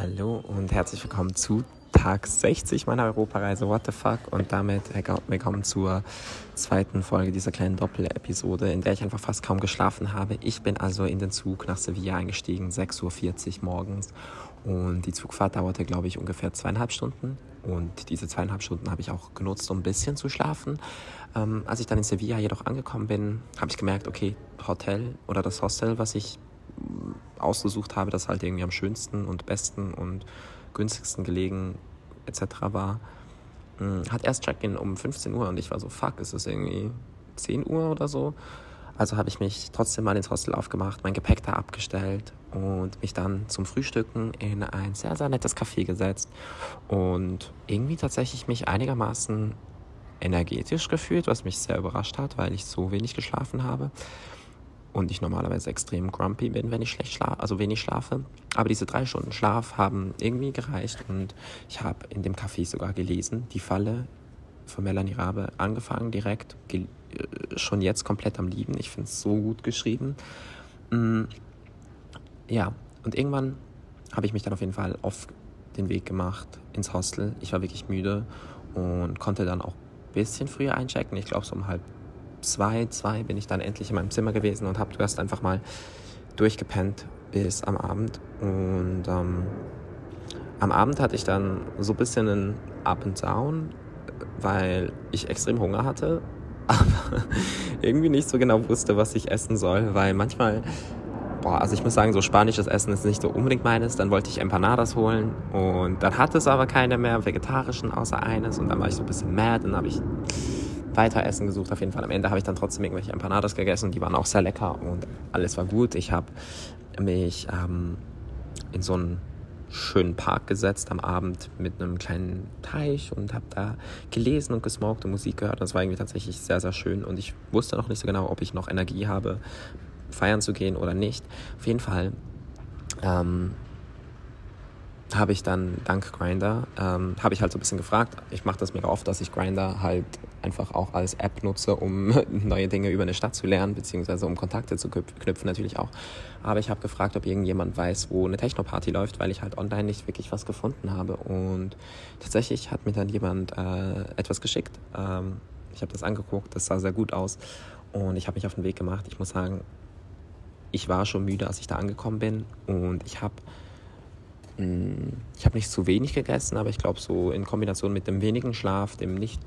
Hallo und herzlich willkommen zu Tag 60 meiner Europareise What the Fuck und damit willkommen zur zweiten Folge dieser kleinen Doppel-Episode, in der ich einfach fast kaum geschlafen habe. Ich bin also in den Zug nach Sevilla eingestiegen, 6.40 Uhr morgens und die Zugfahrt dauerte, glaube ich, ungefähr zweieinhalb Stunden und diese zweieinhalb Stunden habe ich auch genutzt, um ein bisschen zu schlafen. Ähm, als ich dann in Sevilla jedoch angekommen bin, habe ich gemerkt, okay, Hotel oder das Hostel, was ich ausgesucht habe, das halt irgendwie am schönsten und besten und günstigsten gelegen etc. war, hm, hat erst Check-in um 15 Uhr und ich war so, fuck, ist es irgendwie 10 Uhr oder so? Also habe ich mich trotzdem mal ins Hostel aufgemacht, mein Gepäck da abgestellt und mich dann zum Frühstücken in ein sehr, sehr nettes Café gesetzt und irgendwie tatsächlich mich einigermaßen energetisch gefühlt, was mich sehr überrascht hat, weil ich so wenig geschlafen habe und ich normalerweise extrem grumpy bin, wenn ich schlecht schlafe, also wenig schlafe. Aber diese drei Stunden Schlaf haben irgendwie gereicht und ich habe in dem Café sogar gelesen, die Falle von Melanie Rabe angefangen direkt, äh, schon jetzt komplett am Lieben. Ich finde es so gut geschrieben. Mm, ja, und irgendwann habe ich mich dann auf jeden Fall auf den Weg gemacht ins Hostel. Ich war wirklich müde und konnte dann auch ein bisschen früher einchecken. Ich glaube so um halb zwei, zwei bin ich dann endlich in meinem Zimmer gewesen und habe erst einfach mal durchgepennt bis am Abend. Und ähm, am Abend hatte ich dann so ein bisschen einen Up and Down, weil ich extrem Hunger hatte, aber irgendwie nicht so genau wusste, was ich essen soll, weil manchmal, boah, also ich muss sagen, so spanisches Essen ist nicht so unbedingt meines. Dann wollte ich Empanadas holen und dann hatte es aber keine mehr, vegetarischen außer eines und dann war ich so ein bisschen mad und habe ich weiter Essen gesucht. Auf jeden Fall am Ende habe ich dann trotzdem irgendwelche Empanadas gegessen. Die waren auch sehr lecker und alles war gut. Ich habe mich ähm, in so einen schönen Park gesetzt am Abend mit einem kleinen Teich und habe da gelesen und gesmoked und Musik gehört. Das war irgendwie tatsächlich sehr, sehr schön und ich wusste noch nicht so genau, ob ich noch Energie habe, feiern zu gehen oder nicht. Auf jeden Fall ähm, habe ich dann dank Grinder, ähm, habe ich halt so ein bisschen gefragt. Ich mache das mega oft, dass ich Grinder halt einfach auch als App nutze, um neue Dinge über eine Stadt zu lernen, beziehungsweise um Kontakte zu knüpfen natürlich auch. Aber ich habe gefragt, ob irgendjemand weiß, wo eine Techno-Party läuft, weil ich halt online nicht wirklich was gefunden habe. Und tatsächlich hat mir dann jemand äh, etwas geschickt. Ähm, ich habe das angeguckt, das sah sehr gut aus. Und ich habe mich auf den Weg gemacht. Ich muss sagen, ich war schon müde, als ich da angekommen bin. Und ich habe ich habe nicht zu wenig gegessen, aber ich glaube, so in Kombination mit dem wenigen Schlaf, dem nicht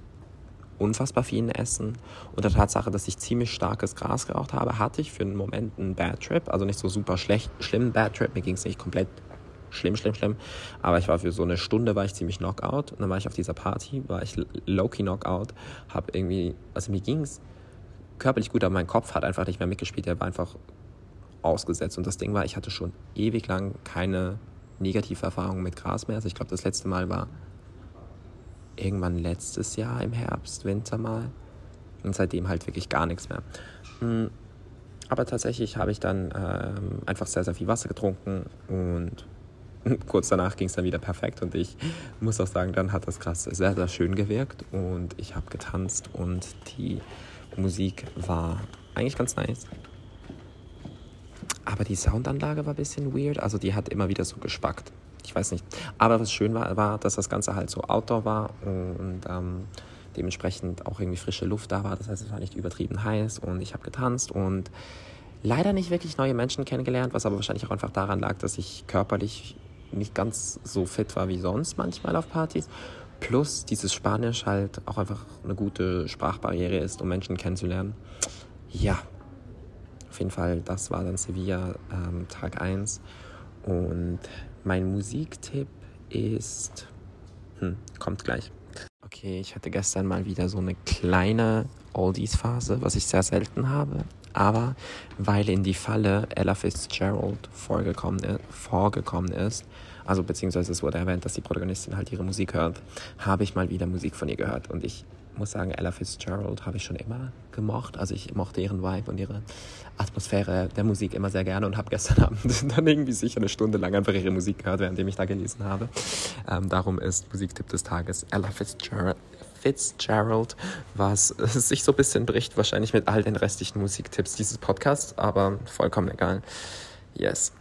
unfassbar vielen Essen und der Tatsache, dass ich ziemlich starkes Gras geraucht habe, hatte ich für einen Moment einen Bad Trip. Also nicht so super schlecht, schlimm Bad Trip. Mir ging es nicht komplett schlimm, schlimm, schlimm. Aber ich war für so eine Stunde war ich ziemlich Knockout. Und dann war ich auf dieser Party, war ich low-key Knockout. Hab irgendwie, also mir ging es körperlich gut, aber mein Kopf hat einfach nicht mehr mitgespielt. Der war einfach ausgesetzt. Und das Ding war, ich hatte schon ewig lang keine negative Erfahrungen mit Gras mehr. Also ich glaube, das letzte Mal war irgendwann letztes Jahr im Herbst, Winter mal. Und seitdem halt wirklich gar nichts mehr. Hm, aber tatsächlich habe ich dann ähm, einfach sehr, sehr viel Wasser getrunken und kurz danach ging es dann wieder perfekt und ich muss auch sagen, dann hat das Gras sehr, sehr schön gewirkt und ich habe getanzt und die Musik war eigentlich ganz nice. Aber die Soundanlage war ein bisschen weird. Also die hat immer wieder so gespackt. Ich weiß nicht. Aber was schön war, war, dass das Ganze halt so outdoor war und ähm, dementsprechend auch irgendwie frische Luft da war. Das heißt, es war nicht übertrieben heiß und ich habe getanzt und leider nicht wirklich neue Menschen kennengelernt, was aber wahrscheinlich auch einfach daran lag, dass ich körperlich nicht ganz so fit war wie sonst manchmal auf Partys. Plus dieses Spanisch halt auch einfach eine gute Sprachbarriere ist, um Menschen kennenzulernen. Ja, auf jeden Fall, das war dann Sevilla ähm, Tag 1. Und mein Musiktipp ist, hm, kommt gleich. Okay, ich hatte gestern mal wieder so eine kleine Oldies-Phase, was ich sehr selten habe. Aber weil in die Falle Ella Fitzgerald vorgekommen, vorgekommen ist, also beziehungsweise es wurde erwähnt, dass die Protagonistin halt ihre Musik hört, habe ich mal wieder Musik von ihr gehört. Und ich muss sagen, Ella Fitzgerald habe ich schon immer gemocht. Also ich mochte ihren Vibe und ihre Atmosphäre der Musik immer sehr gerne und habe gestern Abend dann irgendwie sicher eine Stunde lang einfach ihre Musik gehört, währenddem ich da gelesen habe. Ähm, darum ist Musiktipp des Tages Ella Fitzgerald. Fitzgerald, was sich so ein bisschen bricht, wahrscheinlich mit all den restlichen Musiktipps dieses Podcasts, aber vollkommen egal. Yes.